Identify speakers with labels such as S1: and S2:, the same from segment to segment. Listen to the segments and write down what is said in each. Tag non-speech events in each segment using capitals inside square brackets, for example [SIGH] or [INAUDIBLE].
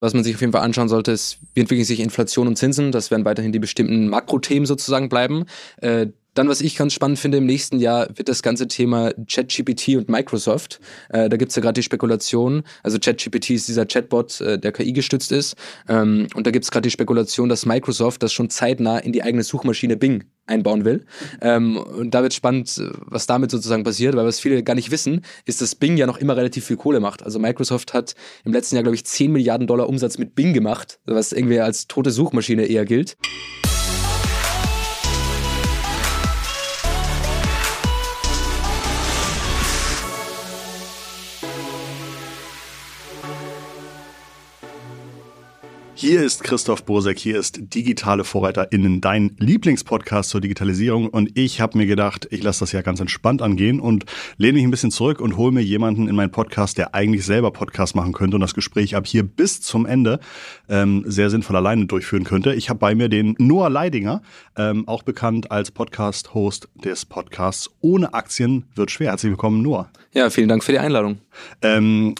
S1: Was man sich auf jeden Fall anschauen sollte, ist, wie entwickeln sich Inflation und Zinsen. Das werden weiterhin die bestimmten Makrothemen sozusagen bleiben. Äh, dann, was ich ganz spannend finde, im nächsten Jahr wird das ganze Thema ChatGPT und Microsoft. Äh, da gibt's ja gerade die Spekulation, also ChatGPT ist dieser Chatbot, äh, der KI gestützt ist. Ähm, und da gibt's gerade die Spekulation, dass Microsoft das schon zeitnah in die eigene Suchmaschine Bing einbauen will. Ähm, und da wird spannend, was damit sozusagen passiert, weil was viele gar nicht wissen, ist, dass Bing ja noch immer relativ viel Kohle macht. Also Microsoft hat im letzten Jahr, glaube ich, 10 Milliarden Dollar Umsatz mit Bing gemacht, was irgendwie als tote Suchmaschine eher gilt.
S2: Hier ist Christoph Bosek, hier ist Digitale VorreiterInnen, dein Lieblingspodcast zur Digitalisierung. Und ich habe mir gedacht, ich lasse das ja ganz entspannt angehen und lehne mich ein bisschen zurück und hole mir jemanden in meinen Podcast, der eigentlich selber Podcast machen könnte und das Gespräch ab hier bis zum Ende ähm, sehr sinnvoll alleine durchführen könnte. Ich habe bei mir den Noah Leidinger, ähm, auch bekannt als Podcast-Host des Podcasts Ohne Aktien wird schwer. Herzlich willkommen, Noah.
S1: Ja, vielen Dank für die Einladung.
S2: Ähm,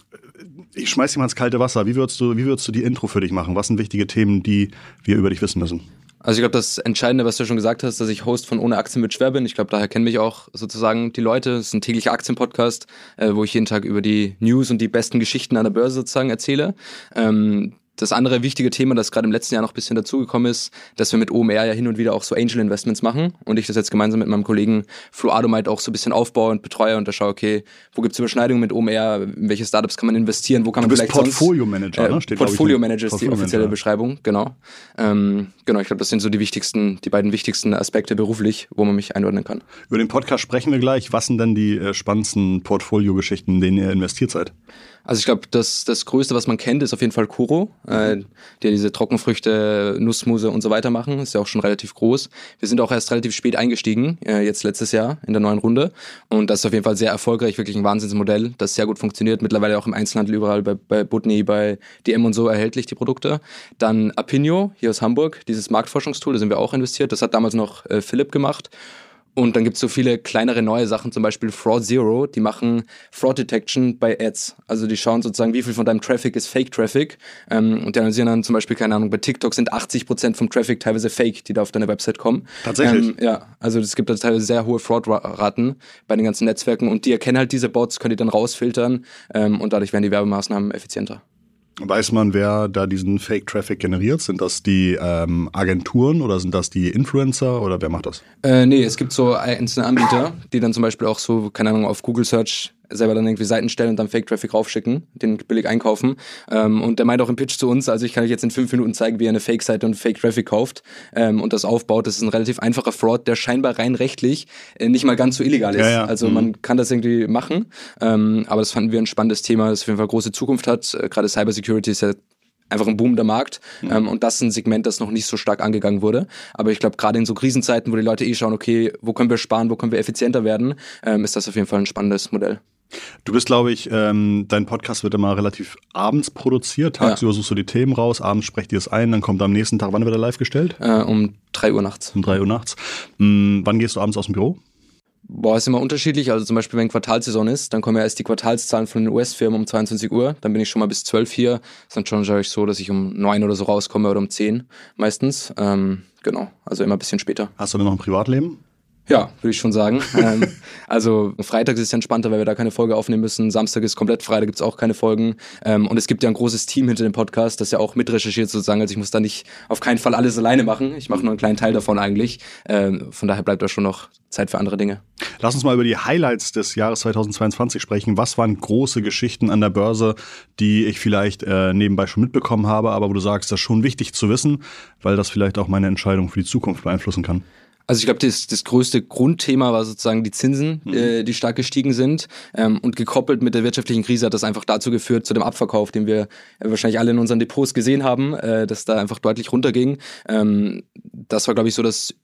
S2: ich schmeiß dich mal ins kalte Wasser. Wie würdest du, wie würdest du die Intro für dich machen? Was sind wichtige Themen, die wir über dich wissen müssen?
S1: Also ich glaube, das Entscheidende, was du schon gesagt hast, dass ich Host von Ohne Aktien mit schwer bin. Ich glaube, daher kennen mich auch sozusagen die Leute. Es ist ein täglicher Aktienpodcast, äh, wo ich jeden Tag über die News und die besten Geschichten an der Börse sozusagen erzähle. Ähm, das andere wichtige Thema, das gerade im letzten Jahr noch ein bisschen dazugekommen ist, dass wir mit OMR ja hin und wieder auch so Angel Investments machen und ich das jetzt gemeinsam mit meinem Kollegen Flo Adomite auch so ein bisschen aufbaue und betreue und da schaue, okay, wo gibt's Überschneidungen mit OMR, in welche Startups kann man investieren, wo kann man
S2: du
S1: vielleicht
S2: Portfolio Manager,
S1: sonst,
S2: äh,
S1: ne? Steht, Portfolio Manager ist
S2: Portfolio
S1: die offizielle
S2: Manager.
S1: Beschreibung, genau. Ähm, genau, ich glaube, das sind so die wichtigsten, die beiden wichtigsten Aspekte beruflich, wo man mich einordnen kann.
S2: Über den Podcast sprechen wir gleich. Was sind denn die äh, spannendsten Portfolio-Geschichten, in denen ihr investiert seid?
S1: Also ich glaube, das, das Größte, was man kennt, ist auf jeden Fall Kuro, äh, die ja diese Trockenfrüchte, Nussmuse und so weiter machen. Ist ja auch schon relativ groß. Wir sind auch erst relativ spät eingestiegen, äh, jetzt letztes Jahr in der neuen Runde. Und das ist auf jeden Fall sehr erfolgreich, wirklich ein Wahnsinnsmodell, das sehr gut funktioniert. Mittlerweile auch im Einzelhandel überall bei, bei Butney, bei DM und so erhältlich, die Produkte. Dann Apinio, hier aus Hamburg, dieses Marktforschungstool, da sind wir auch investiert. Das hat damals noch äh, Philipp gemacht. Und dann gibt es so viele kleinere neue Sachen, zum Beispiel Fraud Zero, die machen Fraud Detection bei Ads. Also die schauen sozusagen, wie viel von deinem Traffic ist Fake Traffic. Ähm, und die analysieren dann zum Beispiel, keine Ahnung, bei TikTok sind 80% vom Traffic teilweise Fake, die da auf deine Website kommen.
S2: Tatsächlich?
S1: Ähm, ja, also es gibt da teilweise sehr hohe Fraud-Raten bei den ganzen Netzwerken und die erkennen halt diese Bots, können die dann rausfiltern ähm, und dadurch werden die Werbemaßnahmen effizienter.
S2: Weiß man, wer da diesen Fake-Traffic generiert? Sind das die ähm, Agenturen oder sind das die Influencer oder wer macht das?
S1: Äh, nee, es gibt so einzelne Anbieter, die dann zum Beispiel auch so, keine Ahnung, auf Google Search selber dann irgendwie Seiten stellen und dann Fake-Traffic raufschicken, den billig einkaufen. Ähm, und der meint auch im Pitch zu uns, also ich kann euch jetzt in fünf Minuten zeigen, wie er eine Fake-Seite und Fake-Traffic kauft ähm, und das aufbaut. Das ist ein relativ einfacher Fraud, der scheinbar rein rechtlich äh, nicht mal ganz so illegal ist.
S2: Ja, ja.
S1: Also
S2: Mhm.
S1: man kann das irgendwie machen, ähm, aber das fanden wir ein spannendes Thema, das auf jeden Fall große Zukunft hat. Äh, Gerade Cybersecurity ist ja einfach ein boomender Markt ähm, und das ist ein Segment, das noch nicht so stark angegangen wurde. Aber ich glaube, gerade in so Krisenzeiten, wo die Leute eh schauen, okay, wo können wir sparen, wo können wir effizienter werden, ähm, ist das auf jeden Fall ein spannendes Modell.
S2: Du bist, glaube ich, ähm, dein Podcast wird immer relativ abends produziert. Tagsüber suchst du die Themen raus, abends sprecht ihr es ein, dann kommt am nächsten Tag, wann wird er live gestellt?
S1: Äh, um drei Uhr nachts.
S2: Um drei Uhr nachts. Hm, wann gehst du abends aus dem Büro?
S1: Boah, ist immer unterschiedlich. Also zum Beispiel, wenn Quartalsaison ist, dann kommen ja erst die Quartalszahlen von den US-Firmen um 22 Uhr. Dann bin ich schon mal bis 12 hier. Ist dann schon ich so, dass ich um 9 oder so rauskomme oder um 10 meistens. Ähm, genau, also immer ein bisschen später.
S2: Hast du denn noch ein Privatleben?
S1: Ja, würde ich schon sagen. [LAUGHS] ähm, also Freitag ist es entspannter, weil wir da keine Folge aufnehmen müssen. Samstag ist komplett frei, da gibt's auch keine Folgen. Ähm, und es gibt ja ein großes Team hinter dem Podcast, das ja auch mitrecherchiert sozusagen. Also ich muss da nicht auf keinen Fall alles alleine machen. Ich mache nur einen kleinen Teil davon eigentlich. Ähm, von daher bleibt da schon noch Zeit für andere Dinge.
S2: Lass uns mal über die Highlights des Jahres 2022 sprechen. Was waren große Geschichten an der Börse, die ich vielleicht äh, nebenbei schon mitbekommen habe, aber wo du sagst, das ist schon wichtig zu wissen, weil das vielleicht auch meine Entscheidung für die Zukunft beeinflussen kann?
S1: Also ich glaube, das, das größte Grundthema war sozusagen die Zinsen,
S2: Mhm.
S1: äh, die stark gestiegen sind. Ähm, und gekoppelt mit der wirtschaftlichen Krise hat das einfach dazu geführt, zu dem Abverkauf, den wir wahrscheinlich alle in unseren Depots gesehen haben, äh, dass da einfach deutlich runterging. Ähm, das war, glaube ich, so das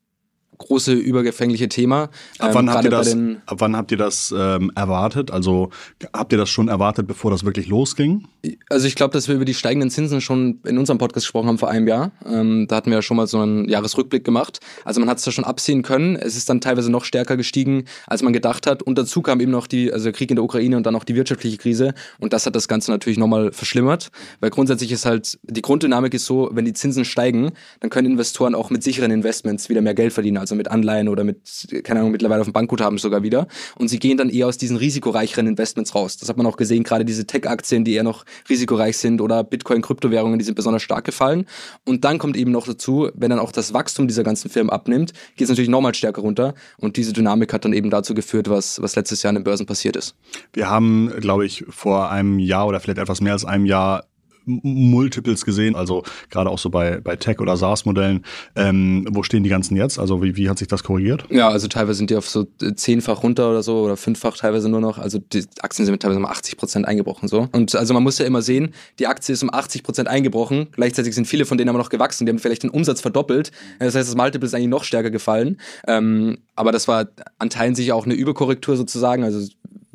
S1: große übergefängliche Thema.
S2: Ab wann, ähm, habt, ihr das, ab wann habt ihr das ähm, erwartet? Also habt ihr das schon erwartet, bevor das wirklich losging?
S1: Also ich glaube, dass wir über die steigenden Zinsen schon in unserem Podcast gesprochen haben vor einem Jahr. Ähm, da hatten wir ja schon mal so einen Jahresrückblick gemacht. Also man hat es da schon absehen können. Es ist dann teilweise noch stärker gestiegen, als man gedacht hat. Und dazu kam eben noch die, also der Krieg in der Ukraine und dann auch die wirtschaftliche Krise. Und das hat das Ganze natürlich nochmal verschlimmert. Weil grundsätzlich ist halt, die Grunddynamik ist so, wenn die Zinsen steigen, dann können Investoren auch mit sicheren Investments wieder mehr Geld verdienen also mit Anleihen oder mit, keine Ahnung, mittlerweile auf dem Bankguthaben sogar wieder. Und sie gehen dann eher aus diesen risikoreicheren Investments raus. Das hat man auch gesehen, gerade diese Tech-Aktien, die eher noch risikoreich sind oder Bitcoin-Kryptowährungen, die sind besonders stark gefallen. Und dann kommt eben noch dazu, wenn dann auch das Wachstum dieser ganzen Firmen abnimmt, geht es natürlich nochmal stärker runter. Und diese Dynamik hat dann eben dazu geführt, was, was letztes Jahr an den Börsen passiert ist.
S2: Wir haben, glaube ich, vor einem Jahr oder vielleicht etwas mehr als einem Jahr Multiples gesehen, also gerade auch so bei, bei Tech- oder SaaS-Modellen. Ähm, wo stehen die ganzen jetzt? Also wie, wie hat sich das korrigiert?
S1: Ja, also teilweise sind die auf so zehnfach runter oder so oder fünffach teilweise nur noch. Also die Aktien sind teilweise um 80 Prozent eingebrochen so. Und also man muss ja immer sehen, die Aktie ist um 80 Prozent eingebrochen. Gleichzeitig sind viele von denen aber noch gewachsen. Die haben vielleicht den Umsatz verdoppelt. Das heißt, das Multiple ist eigentlich noch stärker gefallen. Ähm, aber das war an Teilen sicher auch eine Überkorrektur sozusagen. Also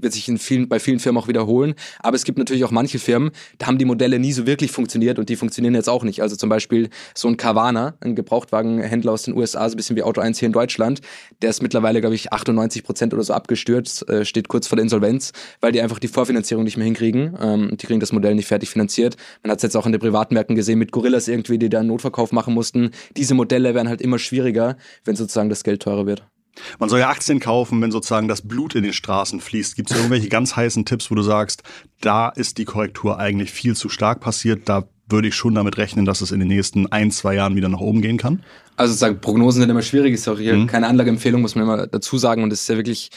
S1: wird sich in vielen, bei vielen Firmen auch wiederholen. Aber es gibt natürlich auch manche Firmen, da haben die Modelle nie so wirklich funktioniert und die funktionieren jetzt auch nicht. Also zum Beispiel so ein Carvana, ein Gebrauchtwagenhändler aus den USA, so ein bisschen wie Auto 1 hier in Deutschland, der ist mittlerweile, glaube ich, 98 Prozent oder so abgestürzt, äh, steht kurz vor der Insolvenz, weil die einfach die Vorfinanzierung nicht mehr hinkriegen. Ähm, die kriegen das Modell nicht fertig finanziert. Man hat es jetzt auch in den Privatmärkten gesehen mit Gorillas irgendwie, die da einen Notverkauf machen mussten. Diese Modelle werden halt immer schwieriger, wenn sozusagen das Geld teurer wird.
S2: Man soll ja Aktien kaufen, wenn sozusagen das Blut in den Straßen fließt. Gibt es irgendwelche ganz heißen Tipps, wo du sagst, da ist die Korrektur eigentlich viel zu stark passiert, da würde ich schon damit rechnen, dass es in den nächsten ein, zwei Jahren wieder nach oben gehen kann?
S1: Also sagen, Prognosen sind immer schwierig, ist auch hier mhm. keine Anlageempfehlung, muss man immer dazu sagen. Und es ist ja wirklich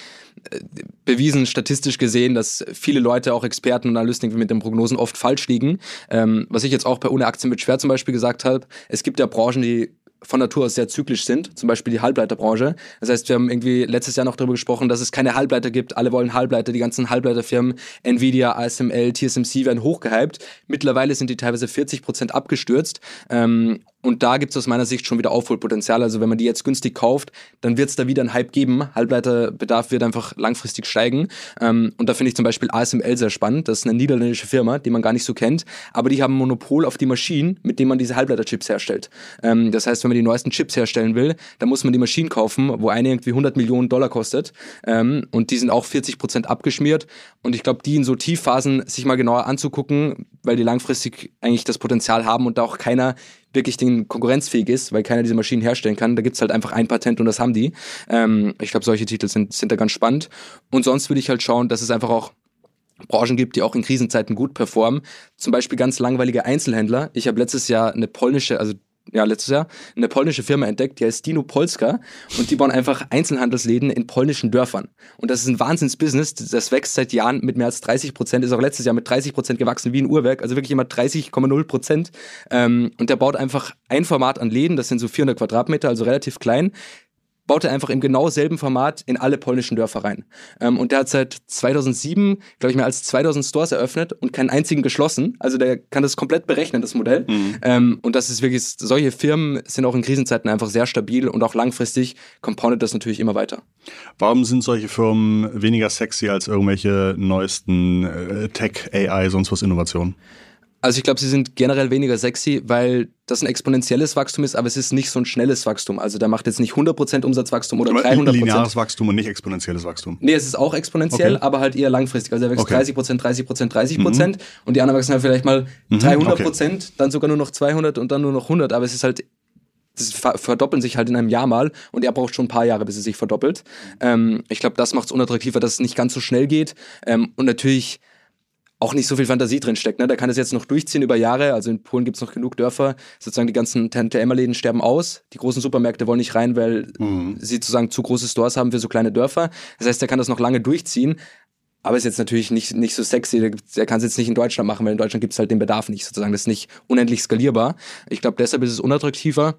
S1: äh, bewiesen, statistisch gesehen, dass viele Leute, auch Experten und Analysten mit den Prognosen oft falsch liegen. Ähm, was ich jetzt auch bei Ohne Aktien mit Schwer zum Beispiel gesagt habe, es gibt ja Branchen, die von Natur aus sehr zyklisch sind, zum Beispiel die Halbleiterbranche. Das heißt, wir haben irgendwie letztes Jahr noch darüber gesprochen, dass es keine Halbleiter gibt. Alle wollen Halbleiter, die ganzen Halbleiterfirmen, Nvidia, ASML, TSMC werden hochgehypt. Mittlerweile sind die teilweise 40 Prozent abgestürzt. Ähm, und da gibt es aus meiner Sicht schon wieder Aufholpotenzial. Also wenn man die jetzt günstig kauft, dann wird es da wieder einen Hype geben. Halbleiterbedarf wird einfach langfristig steigen. Ähm, und da finde ich zum Beispiel ASML sehr spannend. Das ist eine niederländische Firma, die man gar nicht so kennt. Aber die haben Monopol auf die Maschinen, mit denen man diese Halbleiterchips herstellt. Ähm, das heißt, wenn man die neuesten Chips herstellen will, dann muss man die Maschinen kaufen, wo eine irgendwie 100 Millionen Dollar kostet. Ähm, und die sind auch 40 Prozent abgeschmiert. Und ich glaube, die in so Tiefphasen sich mal genauer anzugucken, weil die langfristig eigentlich das Potenzial haben und da auch keiner wirklich den konkurrenzfähig ist, weil keiner diese Maschinen herstellen kann. Da gibt's halt einfach ein Patent und das haben die. Ähm, ich glaube, solche Titel sind, sind da ganz spannend. Und sonst würde ich halt schauen, dass es einfach auch Branchen gibt, die auch in Krisenzeiten gut performen. Zum Beispiel ganz langweilige Einzelhändler. Ich habe letztes Jahr eine polnische, also ja, letztes Jahr, eine polnische Firma entdeckt, die heißt Dino Polska und die bauen einfach Einzelhandelsläden in polnischen Dörfern. Und das ist ein Wahnsinnsbusiness, das wächst seit Jahren mit mehr als 30 Prozent, ist auch letztes Jahr mit 30 Prozent gewachsen wie ein Uhrwerk, also wirklich immer 30,0 Prozent. Ähm, und der baut einfach ein Format an Läden, das sind so 400 Quadratmeter, also relativ klein, baut er einfach im genau selben Format in alle polnischen Dörfer rein. Ähm, und der hat seit 2007, glaube ich, mehr als 2000 Stores eröffnet und keinen einzigen geschlossen. Also der kann das komplett berechnen, das Modell. Mhm. Ähm, und das ist wirklich, solche Firmen sind auch in Krisenzeiten einfach sehr stabil und auch langfristig compoundet das natürlich immer weiter.
S2: Warum sind solche Firmen weniger sexy als irgendwelche neuesten äh, Tech, AI, sonst was Innovationen?
S1: Also ich glaube, sie sind generell weniger sexy, weil das ein exponentielles Wachstum ist, aber es ist nicht so ein schnelles Wachstum. Also da macht jetzt nicht 100% Umsatzwachstum oder 300%.
S2: Lineares Wachstum und nicht exponentielles Wachstum.
S1: Nee, es ist auch exponentiell, okay. aber halt eher langfristig. Also er wächst okay. 30%, 30%, 30% mhm. und die anderen wachsen halt vielleicht mal 300%, mhm, okay. dann sogar nur noch 200 und dann nur noch 100. Aber es ist halt das verdoppeln sich halt in einem Jahr mal und er braucht schon ein paar Jahre, bis es sich verdoppelt. Ähm, ich glaube, das macht es unattraktiver, dass es nicht ganz so schnell geht. Ähm, und natürlich auch nicht so viel Fantasie drin steckt. Ne? Da kann es jetzt noch durchziehen über Jahre. Also in Polen gibt es noch genug Dörfer. Sozusagen die ganzen Tante-Emma-Läden sterben aus. Die großen Supermärkte wollen nicht rein, weil mhm. sie sozusagen zu große Stores haben für so kleine Dörfer. Das heißt, er kann das noch lange durchziehen. Aber ist jetzt natürlich nicht, nicht so sexy. Er kann es jetzt nicht in Deutschland machen, weil in Deutschland gibt es halt den Bedarf nicht sozusagen. Das ist nicht unendlich skalierbar. Ich glaube, deshalb ist es unattraktiver.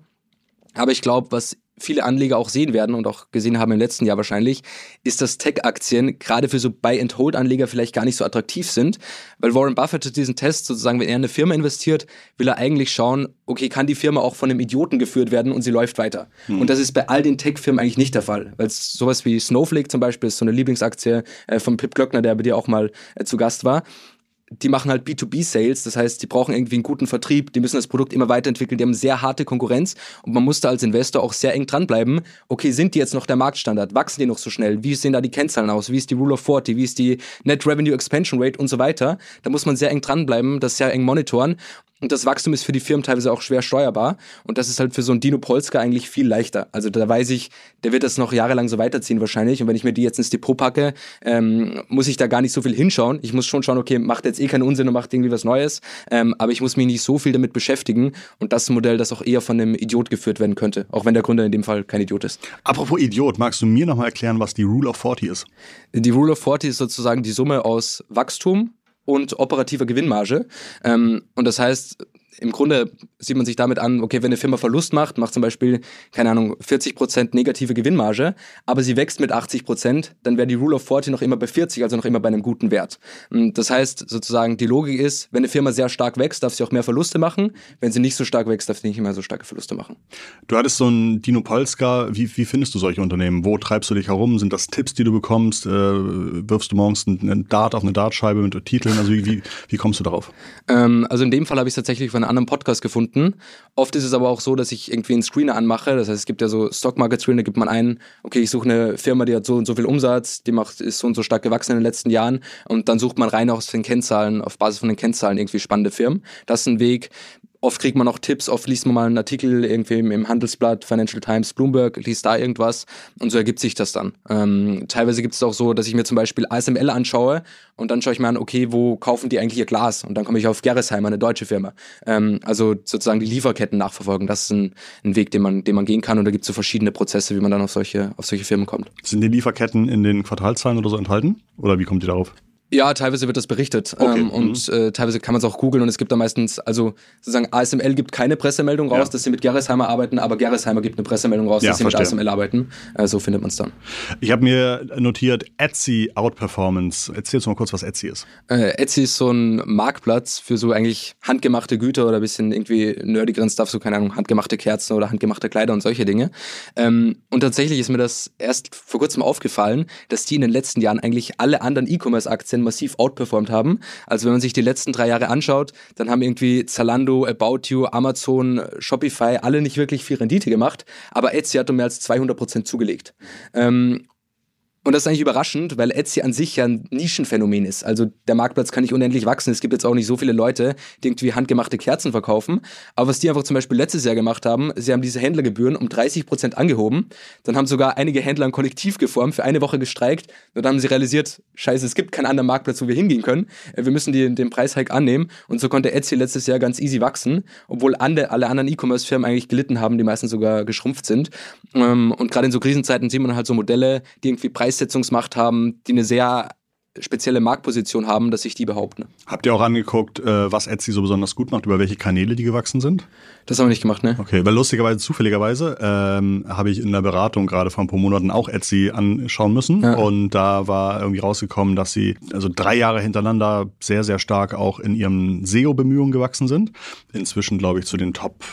S1: Aber ich glaube, was viele Anleger auch sehen werden und auch gesehen haben im letzten Jahr wahrscheinlich, ist, dass Tech-Aktien gerade für so Buy-and-Hold-Anleger vielleicht gar nicht so attraktiv sind, weil Warren Buffett hat diesen Test sozusagen, wenn er in eine Firma investiert, will er eigentlich schauen, okay, kann die Firma auch von einem Idioten geführt werden und sie läuft weiter. Hm. Und das ist bei all den Tech-Firmen eigentlich nicht der Fall, weil sowas wie Snowflake zum Beispiel ist so eine Lieblingsaktie äh, von Pip Glöckner, der bei dir auch mal äh, zu Gast war die machen halt B2B-Sales, das heißt, die brauchen irgendwie einen guten Vertrieb, die müssen das Produkt immer weiterentwickeln, die haben sehr harte Konkurrenz und man muss da als Investor auch sehr eng dranbleiben. Okay, sind die jetzt noch der Marktstandard? Wachsen die noch so schnell? Wie sehen da die Kennzahlen aus? Wie ist die Rule of 40? Wie ist die Net Revenue Expansion Rate und so weiter? Da muss man sehr eng dranbleiben, das sehr eng monitoren und das Wachstum ist für die Firmen teilweise auch schwer steuerbar. Und das ist halt für so einen Dino Polska eigentlich viel leichter. Also da weiß ich, der wird das noch jahrelang so weiterziehen wahrscheinlich. Und wenn ich mir die jetzt ins Depot packe, ähm, muss ich da gar nicht so viel hinschauen. Ich muss schon schauen, okay, macht jetzt eh keinen Unsinn und macht irgendwie was Neues. Ähm, aber ich muss mich nicht so viel damit beschäftigen. Und das ist ein Modell, das auch eher von einem Idiot geführt werden könnte. Auch wenn der Gründer in dem Fall kein Idiot ist.
S2: Apropos Idiot, magst du mir nochmal erklären, was die Rule of 40 ist?
S1: Die Rule of 40 ist sozusagen die Summe aus Wachstum und operativer Gewinnmarge. Ähm, und das heißt, im Grunde sieht man sich damit an, okay, wenn eine Firma Verlust macht, macht zum Beispiel, keine Ahnung, 40% negative Gewinnmarge, aber sie wächst mit 80%, dann wäre die Rule of 40 noch immer bei 40, also noch immer bei einem guten Wert. Das heißt sozusagen, die Logik ist, wenn eine Firma sehr stark wächst, darf sie auch mehr Verluste machen. Wenn sie nicht so stark wächst, darf sie nicht mehr so starke Verluste machen.
S2: Du hattest so ein Dino Polska. Wie, wie findest du solche Unternehmen? Wo treibst du dich herum? Sind das Tipps, die du bekommst? Äh, wirfst du morgens einen Dart auf eine Dartscheibe mit Titeln? Also wie, wie, wie kommst du darauf?
S1: Ähm, also in dem Fall habe ich es tatsächlich von einem anderen Podcast gefunden. Oft ist es aber auch so, dass ich irgendwie einen Screener anmache. Das heißt, es gibt ja so Stock Market Screener, gibt man ein, okay, ich suche eine Firma, die hat so und so viel Umsatz, die macht, ist so und so stark gewachsen in den letzten Jahren und dann sucht man rein aus den Kennzahlen, auf Basis von den Kennzahlen irgendwie spannende Firmen. Das ist ein Weg, Oft kriegt man auch Tipps, oft liest man mal einen Artikel irgendwie im Handelsblatt, Financial Times, Bloomberg, liest da irgendwas und so ergibt sich das dann. Ähm, teilweise gibt es auch so, dass ich mir zum Beispiel ASML anschaue und dann schaue ich mir an, okay, wo kaufen die eigentlich ihr Glas? Und dann komme ich auf Gerresheimer, eine deutsche Firma. Ähm, also sozusagen die Lieferketten nachverfolgen, das ist ein, ein, Weg, den man, den man gehen kann und da gibt es so verschiedene Prozesse, wie man dann auf solche, auf solche Firmen kommt.
S2: Sind die Lieferketten in den Quartalzahlen oder so enthalten? Oder wie kommt ihr darauf?
S1: Ja, teilweise wird das berichtet okay. ähm, und mhm. äh, teilweise kann man es auch googeln und es gibt da meistens, also sozusagen ASML gibt keine Pressemeldung raus, ja. dass sie mit Gerresheimer arbeiten, aber Gerresheimer gibt eine Pressemeldung raus, ja, dass sie verstehe. mit ASML arbeiten. Äh, so findet man es dann.
S2: Ich habe mir notiert Etsy Outperformance. Erzähl uns mal kurz, was Etsy ist.
S1: Äh, Etsy ist so ein Marktplatz für so eigentlich handgemachte Güter oder ein bisschen irgendwie nerdigeren Stuff, so keine Ahnung, handgemachte Kerzen oder handgemachte Kleider und solche Dinge. Ähm, und tatsächlich ist mir das erst vor kurzem aufgefallen, dass die in den letzten Jahren eigentlich alle anderen E-Commerce-Aktien massiv outperformt haben. Also wenn man sich die letzten drei Jahre anschaut, dann haben irgendwie Zalando, About You, Amazon, Shopify alle nicht wirklich viel Rendite gemacht, aber Etsy hat um mehr als 200 Prozent zugelegt. Ähm, und das ist eigentlich überraschend, weil Etsy an sich ja ein Nischenphänomen ist. Also der Marktplatz kann nicht unendlich wachsen. Es gibt jetzt auch nicht so viele Leute, die irgendwie handgemachte Kerzen verkaufen. Aber was die einfach zum Beispiel letztes Jahr gemacht haben, sie haben diese Händlergebühren um 30 Prozent angehoben. Dann haben sogar einige Händler ein Kollektiv geformt, für eine Woche gestreikt. Und dann haben sie realisiert, scheiße, es gibt keinen anderen Marktplatz, wo wir hingehen können. Wir müssen die, den Preishike annehmen. Und so konnte Etsy letztes Jahr ganz easy wachsen, obwohl alle, alle anderen E-Commerce-Firmen eigentlich gelitten haben, die meisten sogar geschrumpft sind. Ähm, und gerade in so Krisenzeiten sieht man halt so Modelle, die irgendwie Preis Preissetzungsmacht haben, die eine sehr spezielle Marktposition haben, dass sich die behaupten.
S2: Habt ihr auch angeguckt, äh, was Etsy so besonders gut macht, über welche Kanäle die gewachsen sind?
S1: Das haben wir nicht gemacht, ne?
S2: Okay, weil lustigerweise, zufälligerweise, ähm, habe ich in der Beratung gerade vor ein paar Monaten auch Etsy anschauen müssen. Ja. Und da war irgendwie rausgekommen, dass sie also drei Jahre hintereinander sehr, sehr stark auch in ihren SEO-Bemühungen gewachsen sind. Inzwischen, glaube ich, zu den Top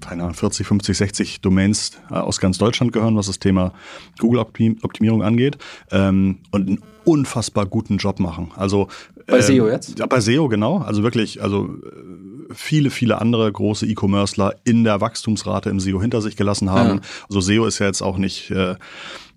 S2: keine Ahnung, 40, 50, 60 Domains äh, aus ganz Deutschland gehören, was das Thema Google-Optimierung angeht ähm, und einen unfassbar guten Job machen. Also
S1: bei SEO ähm, jetzt?
S2: Ja, bei SEO genau. Also wirklich, also äh, viele, viele andere große E-Commercer in der Wachstumsrate im SEO hinter sich gelassen haben. Ja. Also SEO ist ja jetzt auch nicht äh,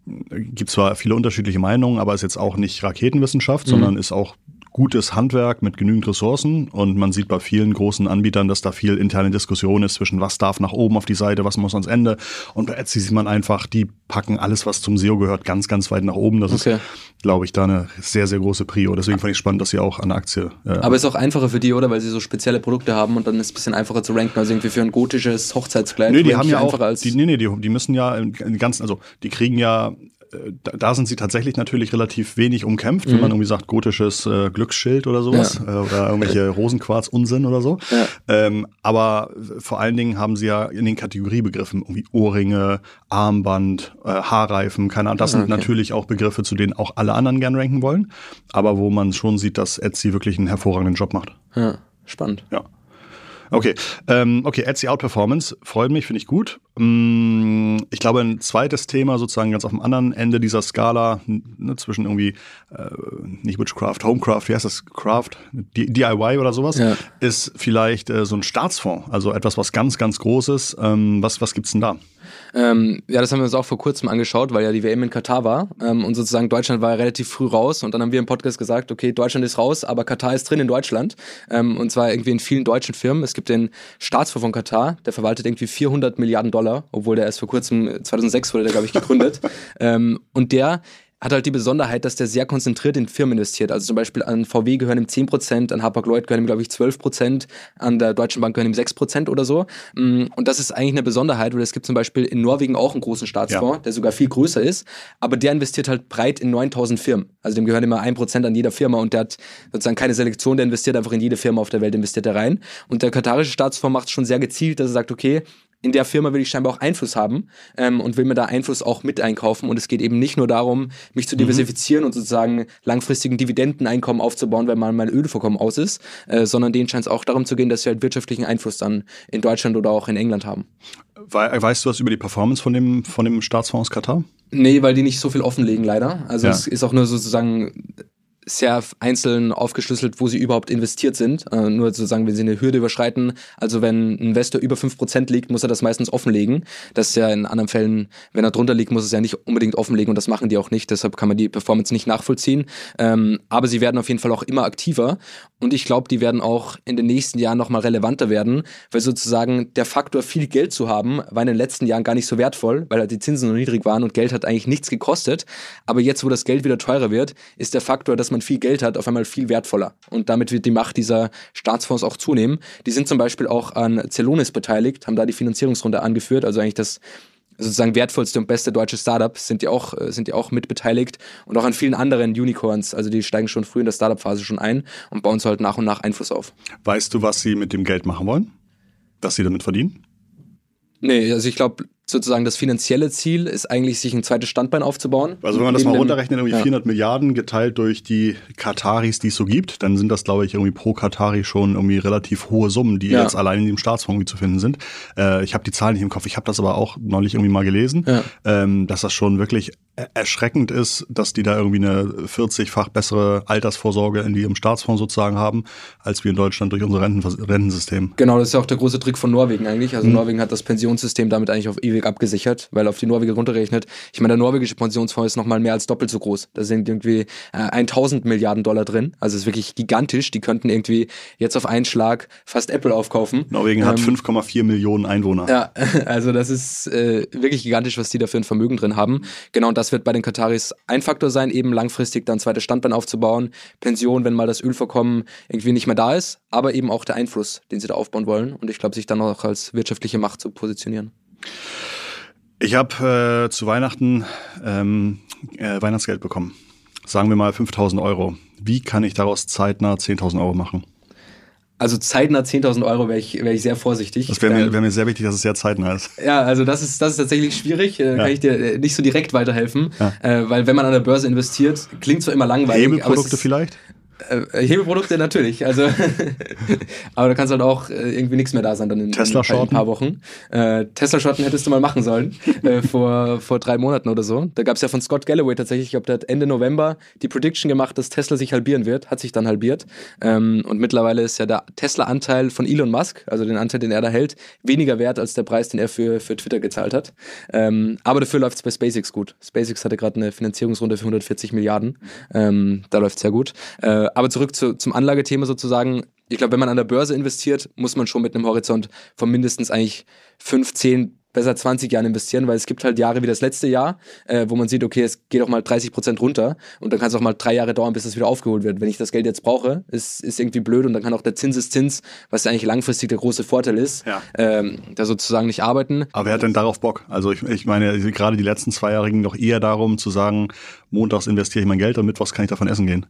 S2: gibt zwar viele unterschiedliche Meinungen, aber ist jetzt auch nicht Raketenwissenschaft, mhm. sondern ist auch gutes Handwerk mit genügend Ressourcen und man sieht bei vielen großen Anbietern, dass da viel interne Diskussion ist zwischen was darf nach oben auf die Seite, was muss ans Ende und bei Etsy sieht man einfach, die packen alles, was zum SEO gehört, ganz, ganz weit nach oben. Das okay. ist, glaube ich, da eine sehr, sehr große Prio. Deswegen fand ich spannend, dass sie auch an Aktie.
S1: Äh Aber ist auch einfacher für die, oder? Weil sie so spezielle Produkte haben und dann ist es ein bisschen einfacher zu ranken. Also irgendwie für ein gotisches Hochzeitskleid.
S2: Nee, die haben ja auch, die, nee, nee, die, die müssen ja den ganzen, also die kriegen ja da, sind sie tatsächlich natürlich relativ wenig umkämpft, mhm. wenn man irgendwie sagt, gotisches äh, Glücksschild oder sowas ja. äh, oder irgendwelche [LAUGHS] Rosenquarz-Unsinn oder so. Ja. Ähm, aber vor allen Dingen haben sie ja in den Kategoriebegriffen irgendwie Ohrringe, Armband, äh, Haarreifen, keine Ahnung. Das ah, okay. sind natürlich auch Begriffe, zu denen auch alle anderen gern ranken wollen, aber wo man schon sieht, dass Etsy wirklich einen hervorragenden Job macht.
S1: Ja, spannend.
S2: Ja. Okay, ähm, okay, Etsy Outperformance freut mich, finde ich gut. Mm, ich glaube, ein zweites Thema sozusagen ganz auf dem anderen Ende dieser Skala ne, zwischen irgendwie äh, nicht Witchcraft, Homecraft, wie heißt das, Craft, DIY oder sowas, ja. ist vielleicht äh, so ein Staatsfonds, also etwas, was ganz, ganz Großes. Ähm, was was gibt's denn da?
S1: Ähm, ja, das haben wir uns auch vor kurzem angeschaut, weil ja die WM in Katar war. Ähm, und sozusagen Deutschland war ja relativ früh raus. Und dann haben wir im Podcast gesagt, okay, Deutschland ist raus, aber Katar ist drin in Deutschland. Ähm, und zwar irgendwie in vielen deutschen Firmen. Es gibt den Staatsfonds von Katar, der verwaltet irgendwie 400 Milliarden Dollar, obwohl der erst vor kurzem, 2006 wurde der, glaube ich, gegründet. [LAUGHS] Ähm, und der hat halt die Besonderheit, dass der sehr konzentriert in Firmen investiert. Also zum Beispiel an VW gehören ihm 10%, an Hapag-Lloyd gehören ihm, glaube ich, 12%, an der Deutschen Bank gehören ihm 6% oder so. Mm, und das ist eigentlich eine Besonderheit, weil es gibt zum Beispiel in Norwegen auch einen großen Staatsfonds, ja. der sogar viel größer ist, aber der investiert halt breit in 9000 Firmen. Also dem gehören immer 1% an jeder Firma und der hat sozusagen keine Selektion, der investiert einfach in jede Firma auf der Welt, investiert er rein. Und der katarische Staatsfonds macht es schon sehr gezielt, dass er sagt, okay, in der Firma will ich scheinbar auch Einfluss haben ähm, und will mir da Einfluss auch mit einkaufen. Und es geht eben nicht nur darum, mich zu mhm. diversifizieren mhm. und sozusagen langfristigen Dividendeneinkommen aufzubauen, wenn mal mein Ölvorkommen aus ist, äh, sondern denen scheint es auch darum zu gehen, dass sie halt wirtschaftlichen Einfluss dann in Deutschland oder auch in England haben.
S2: Weißt du was über die Performance von dem, von dem Staatsfonds Katar?
S1: Nee, weil die nicht so viel offenlegen, leider. Also ja. es ist auch nur sozusagen sehr einzeln aufgeschlüsselt, wo sie überhaupt investiert sind. Äh, nur sozusagen, wenn sie eine Hürde überschreiten. Also wenn ein Investor über 5% liegt, muss er das meistens offenlegen. Das ist ja in anderen Fällen, wenn er drunter liegt, muss es ja nicht unbedingt offenlegen und das machen die auch nicht. Deshalb kann man die Performance nicht nachvollziehen. Ähm, aber sie werden auf jeden Fall auch immer aktiver und ich glaube, die werden auch in den nächsten Jahren nochmal relevanter werden, weil sozusagen der Faktor, viel Geld zu haben, war in den letzten Jahren gar nicht so wertvoll, weil halt die Zinsen so niedrig waren und Geld hat eigentlich nichts gekostet. Aber jetzt, wo das Geld wieder teurer wird, ist der Faktor, dass man viel Geld hat, auf einmal viel wertvoller. Und damit wird die Macht dieser Staatsfonds auch zunehmen. Die sind zum Beispiel auch an Celonis beteiligt, haben da die Finanzierungsrunde angeführt, also eigentlich das sozusagen wertvollste und beste deutsche Startup sind die auch, äh, sind die auch mit beteiligt und auch an vielen anderen Unicorns. Also die steigen schon früh in der Startup-Phase schon ein und bauen so halt nach und nach Einfluss auf.
S2: Weißt du, was sie mit dem Geld machen wollen? Was sie damit verdienen?
S1: Nee, also ich glaube, sozusagen das finanzielle Ziel ist eigentlich, sich ein zweites Standbein aufzubauen.
S2: Also wenn man das mal runterrechnet, irgendwie ja. 400 Milliarden geteilt durch die Kataris, die es so gibt, dann sind das, glaube ich, irgendwie pro Katari schon irgendwie relativ hohe Summen, die ja. jetzt allein in dem Staatsfonds zu finden sind. Äh, ich habe die Zahlen nicht im Kopf, ich habe das aber auch neulich irgendwie mal gelesen, ja. ähm, dass das schon wirklich erschreckend ist, dass die da irgendwie eine 40-fach bessere Altersvorsorge in ihrem Staatsfonds sozusagen haben, als wir in Deutschland durch unser Renten Rentensystem.
S1: Genau, das ist ja auch der große Trick von Norwegen eigentlich. Also mhm. Norwegen hat das Pensionssystem damit eigentlich auf ewig abgesichert, weil auf die Norweger runterrechnet. Ich meine, der norwegische Pensionsfonds ist nochmal mehr als doppelt so groß. Da sind irgendwie äh, 1000 Milliarden Dollar drin. Also es ist wirklich gigantisch. Die könnten irgendwie jetzt auf einen Schlag fast Apple aufkaufen.
S2: Norwegen ähm, hat 5,4 Millionen Einwohner.
S1: Ja, [LAUGHS] also das ist äh, wirklich gigantisch, was die da für ein Vermögen drin haben. Genau, und das wird bei den Kataris ein Faktor sein, eben langfristig dann zweites Standbein aufzubauen. Pension, wenn mal das Ölvorkommen irgendwie nicht mehr da ist, aber eben auch der Einfluss, den sie da aufbauen wollen. Und ich glaube, sich dann auch als wirtschaftliche Macht zu positionieren.
S2: Ich habe äh, zu Weihnachten ähm, äh, Weihnachtsgeld bekommen. Sagen wir mal 5000 Euro. Wie kann ich daraus zeitnah 10.000 Euro machen?
S1: Also zeitnah 10.000 Euro wäre ich, wär ich sehr vorsichtig.
S2: Das wäre mir, wär mir sehr wichtig, dass es sehr zeitnah ist.
S1: Ja, also das ist, das ist tatsächlich schwierig. Da ja. kann ich dir äh, nicht so direkt weiterhelfen. Ja. Äh, weil wenn man an der Börse investiert, klingt zwar immer langweilig.
S2: Hebelprodukte vielleicht?
S1: Äh, Hebelprodukte natürlich, also [LAUGHS] aber da kannst halt auch äh, irgendwie nichts mehr da sein dann in,
S2: Tesla
S1: in, in ein paar Wochen. Äh, Tesla-Schotten hättest du mal machen sollen [LAUGHS] äh, vor, vor drei Monaten oder so. Da gab es ja von Scott Galloway tatsächlich, ich glaube, der hat Ende November die Prediction gemacht, dass Tesla sich halbieren wird, hat sich dann halbiert. Ähm, und mittlerweile ist ja der Tesla-Anteil von Elon Musk, also den Anteil, den er da hält, weniger wert als der Preis, den er für, für Twitter gezahlt hat. Ähm, aber dafür läuft es bei SpaceX gut. SpaceX hatte gerade eine Finanzierungsrunde für 140 Milliarden. Ähm, da läuft es sehr gut. Aber zurück zu, zum Anlagethema sozusagen. Ich glaube, wenn man an der Börse investiert, muss man schon mit einem Horizont von mindestens eigentlich 5, 10 besser 20 Jahren investieren, weil es gibt halt Jahre wie das letzte Jahr, äh, wo man sieht, okay, es geht auch mal 30 Prozent runter und dann kann es auch mal drei Jahre dauern, bis das wieder aufgeholt wird. Wenn ich das Geld jetzt brauche, ist, ist irgendwie blöd und dann kann auch der Zinseszins, was eigentlich langfristig der große Vorteil ist, ja. ähm, da sozusagen nicht arbeiten.
S2: Aber wer hat denn darauf Bock? Also ich, ich meine, gerade die letzten zwei Jahre ging doch eher darum zu sagen, montags investiere ich mein Geld und mittwochs kann ich davon essen gehen.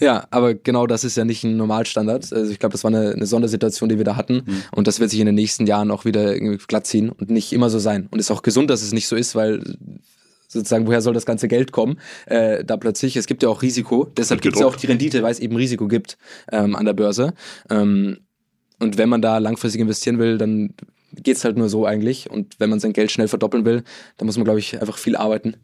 S1: Ja, aber genau das ist ja nicht ein Normalstandard. Also ich glaube, das war eine, eine, Sondersituation, die wir da hatten. Mhm. Und das wird sich in den nächsten Jahren auch wieder glatt ziehen und nicht immer so sein. Und es ist auch gesund, dass es nicht so ist, weil sozusagen, woher soll das ganze Geld kommen? Äh, da plötzlich, es gibt ja auch Risiko. Deshalb gibt es ja auch die Rendite, weil es eben Risiko gibt ähm, an der Börse. Ähm, und wenn man da langfristig investieren will, dann geht es halt nur so eigentlich. Und wenn man sein Geld schnell verdoppeln will, dann muss man, glaube ich, einfach viel arbeiten.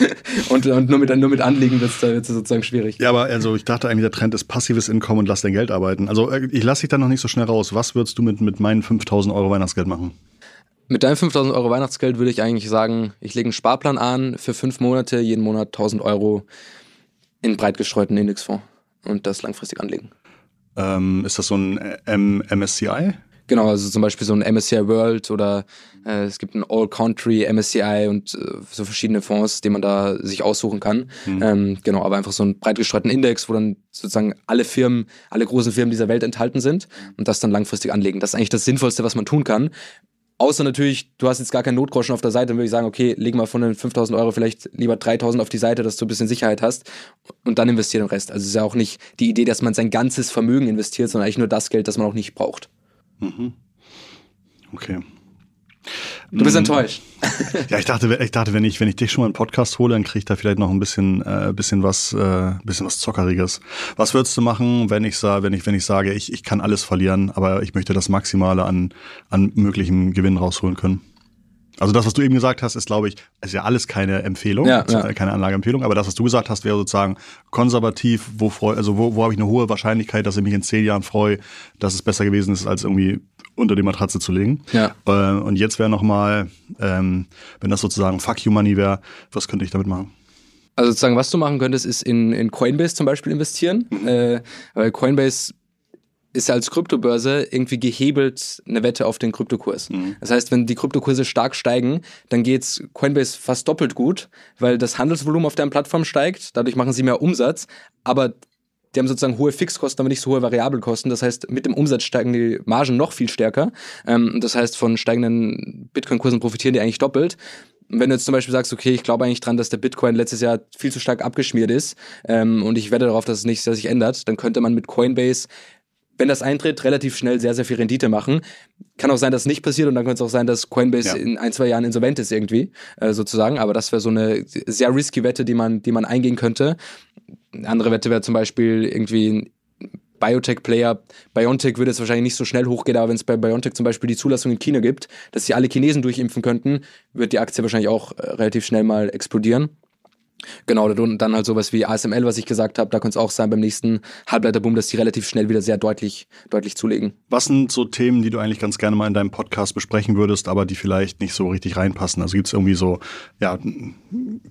S1: [LAUGHS] und, und, nur mit, nur mit Anliegen wird es sozusagen schwierig.
S2: Ja, aber also ich dachte eigentlich, der Trend ist passives Einkommen und lass dein Geld arbeiten. Also äh, ich lasse dich da noch nicht so schnell raus. Was würdest du mit, mit meinen 5000 Euro Weihnachtsgeld machen?
S1: Mit deinem 5000 Euro Weihnachtsgeld würde ich eigentlich sagen, ich lege einen Sparplan an für fünf Monate, jeden Monat 1000 Euro in breit gestreuten Indexfonds und das langfristig anlegen.
S2: Ähm, ist das so ein M MSCI?
S1: Genau, also zum Beispiel so ein MSCI World oder äh, es gibt ein All Country MSCI und äh, so verschiedene Fonds, die man da sich aussuchen kann. Mhm. Ähm, genau, aber einfach so einen breit gestreuten Index, wo dann sozusagen alle Firmen, alle großen Firmen dieser Welt enthalten sind und das dann langfristig anlegen. Das ist eigentlich das Sinnvollste, was man tun kann. Außer natürlich, du hast jetzt gar keinen Notgroschen auf der Seite, dann würde ich sagen, okay, leg mal von den 5000 Euro vielleicht lieber 3000 auf die Seite, dass du ein bisschen Sicherheit hast und dann investieren den Rest. Also es ist ja auch nicht die Idee, dass man sein ganzes Vermögen investiert, sondern eigentlich nur das Geld, das man auch nicht braucht.
S2: Mhm. Okay.
S1: Du bist enttäuscht. [LAUGHS]
S2: Ja, ich dachte, ich dachte, wenn ich, wenn ich dich schon mal einen Podcast hole, dann kriege ich da vielleicht noch ein bisschen, äh, bisschen was, äh, bisschen was Zockeriges. Was würdest du machen, wenn ich sage, wenn ich, wenn ich sage, ich, ich kann alles verlieren, aber ich möchte das Maximale an, an möglichem Gewinn rausholen können? Also das, was du eben gesagt hast, ist, glaube ich, ist ja alles keine Empfehlung, ja, ja. keine Anlageempfehlung, aber das, was du gesagt hast, wäre sozusagen konservativ, wo freu, also wo, wo habe ich eine hohe Wahrscheinlichkeit, dass ich mich in zehn Jahren freue, dass es besser gewesen ist, als irgendwie unter die Matratze zu legen. Ja. Äh, und jetzt wäre nochmal, ähm, wenn das sozusagen Fuck You Money wäre, was könnte ich damit machen?
S1: Also sozusagen, was du machen könntest, ist in, in Coinbase zum Beispiel investieren. Mhm. Äh, weil Coinbase ist ja als Kryptobörse irgendwie gehebelt eine Wette auf den Kryptokurs. Mhm. Das heißt, wenn die Kryptokurse stark steigen, dann geht's Coinbase fast doppelt gut, weil das Handelsvolumen auf deren Plattform steigt, dadurch machen sie mehr Umsatz, aber die haben sozusagen hohe Fixkosten, aber nicht so hohe Variabelkosten. Das heißt, mit dem Umsatz steigen die Margen noch viel stärker. Ähm, das heißt, von steigenden Bitcoin-Kursen profitieren die eigentlich doppelt wenn du jetzt zum Beispiel sagst, okay, ich glaube eigentlich dran, dass der Bitcoin letztes Jahr viel zu stark abgeschmiert ist ähm, und ich wette darauf, dass es Jahr sich ändert, dann könnte man mit Coinbase wenn das eintritt, relativ schnell sehr, sehr viel Rendite machen. Kann auch sein, dass es nicht passiert und dann könnte es auch sein, dass Coinbase ja. in ein, zwei Jahren insolvent ist irgendwie, äh, sozusagen. Aber das wäre so eine sehr risky Wette, die man, die man eingehen könnte. Eine andere Wette wäre zum Beispiel irgendwie ein Biotech-Player. BioNTech würde jetzt wahrscheinlich nicht so schnell hochgehen, aber wenn es bei BioNTech zum Beispiel die Zulassung in China gibt, dass sie alle Chinesen durchimpfen könnten, wird die Aktie wahrscheinlich auch äh, relativ schnell mal explodieren. Genau, dann halt sowas wie ASML, was ich gesagt habe, da könnte es auch sein beim nächsten Halbleiterboom, dass die relativ schnell wieder sehr deutlich, deutlich zulegen.
S2: Was sind so Themen, die du eigentlich ganz gerne mal in deinem Podcast besprechen würdest, aber die vielleicht nicht so richtig reinpassen? Also gibt es irgendwie so, ja,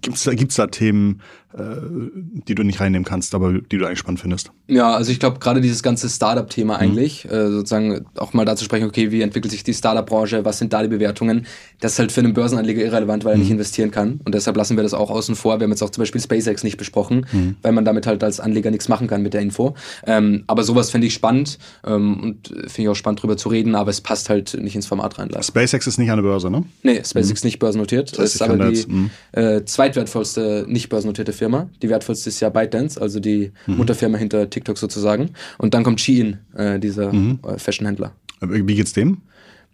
S2: gibt es gibt's da Themen, die du nicht reinnehmen kannst, aber die du eigentlich spannend findest?
S1: Ja, also ich glaube gerade dieses ganze Startup-Thema mhm. eigentlich, mhm. äh, sozusagen auch mal dazu sprechen, okay, wie entwickelt sich die Startup-Branche, was sind da die Bewertungen? Das ist halt für einen Börsenanleger irrelevant, weil er mhm. nicht investieren kann und deshalb lassen wir das auch außen vor. Wir haben jetzt auch zum Beispiel SpaceX nicht besprochen, mhm. weil man damit halt als Anleger nichts machen kann mit der Info. Ähm, aber sowas finde ich spannend ähm, und finde ich auch spannend drüber zu reden, aber es passt halt nicht ins Format rein.
S2: Leider. SpaceX ist nicht an der Börse, ne?
S1: Nee, SpaceX mhm. nicht börsennotiert. Das, heißt, ist aber die mhm. äh, zweitwertvollste nicht börsennotierte Firma. Die wertvollste ist ja ByteDance, also die mhm. Mutterfirma hinter TikTok sozusagen. Und dann kommt Shein, äh, dieser mhm. äh, Fashionhändler.
S2: Wie geht's dem?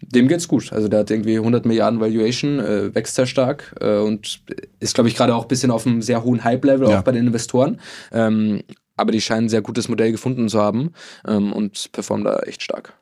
S1: Dem geht's gut. Also der hat irgendwie 100 Milliarden Valuation, äh, wächst sehr stark äh, und ist, glaube ich, gerade auch ein bisschen auf einem sehr hohen Hype-Level, ja. auch bei den Investoren. Ähm, aber die scheinen ein sehr gutes Modell gefunden zu haben ähm, und performen da echt stark.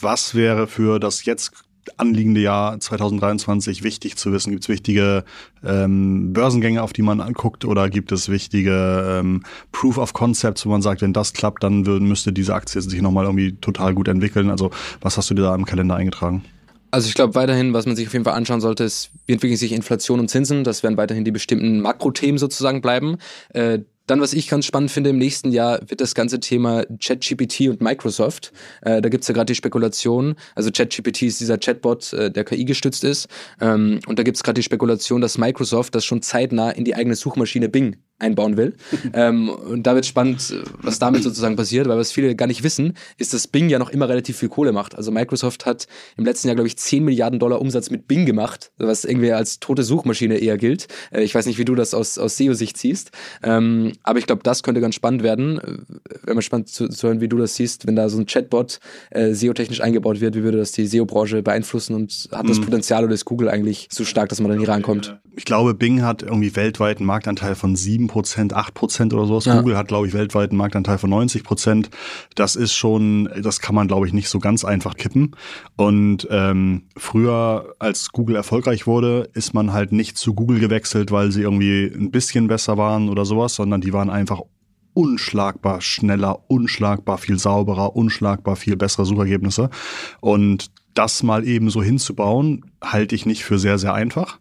S2: Was wäre für das jetzt anliegende Jahr 2023 wichtig zu wissen? Gibt es wichtige ähm, Börsengänge, auf die man anguckt oder gibt es wichtige ähm, Proof of Concepts, wo man sagt, wenn das klappt, dann müsste diese Aktie sich nochmal irgendwie total gut entwickeln? Also was hast du dir da im Kalender eingetragen?
S1: Also ich glaube weiterhin, was man sich auf jeden Fall anschauen sollte, ist, wie entwickeln sich Inflation und Zinsen. Das werden weiterhin die bestimmten Makrothemen sozusagen bleiben. Äh, Dann, was ich ganz spannend finde, im nächsten Jahr wird das ganze Thema ChatGPT und Microsoft. Äh, da gibt's ja gerade die Spekulation, also ChatGPT ist dieser Chatbot, äh, der KI gestützt ist. Ähm, und da gibt's gerade die Spekulation, dass Microsoft das schon zeitnah in die eigene Suchmaschine Bing einbauen will. [LAUGHS] ähm, und da wird spannend, was damit sozusagen passiert, weil was viele gar nicht wissen, ist, dass Bing ja noch immer relativ viel Kohle macht. Also Microsoft hat im letzten Jahr, glaube ich, 10 Milliarden Dollar Umsatz mit Bing gemacht, was irgendwie als tote Suchmaschine eher gilt. Äh, ich weiß nicht, wie du das aus, aus SEO-Sicht siehst, ähm, aber ich glaube, das könnte ganz spannend werden. Wäre mal spannend zu, zu, hören, wie du das siehst, wenn da so ein Chatbot äh, SEO-technisch eingebaut wird, wie würde das die SEO-Branche beeinflussen und hat das mhm. Potenzial oder ist Google eigentlich so stark, dass man da nie rankommt?
S2: Ich glaube, Bing hat irgendwie weltweit einen Marktanteil von 7 Prozent, 8 Prozent oder sowas. Ja. Google hat, glaube ich, weltweit einen Marktanteil von 90 Prozent. Das ist schon, das kann man, glaube ich, nicht so ganz einfach kippen. Und ähm, früher, als Google erfolgreich wurde, ist man halt nicht zu Google gewechselt, weil sie irgendwie ein bisschen besser waren oder sowas, sondern die waren einfach unschlagbar schneller, unschlagbar viel sauberer, unschlagbar viel bessere Suchergebnisse. Und das mal eben so hinzubauen, halte ich nicht für sehr, sehr einfach.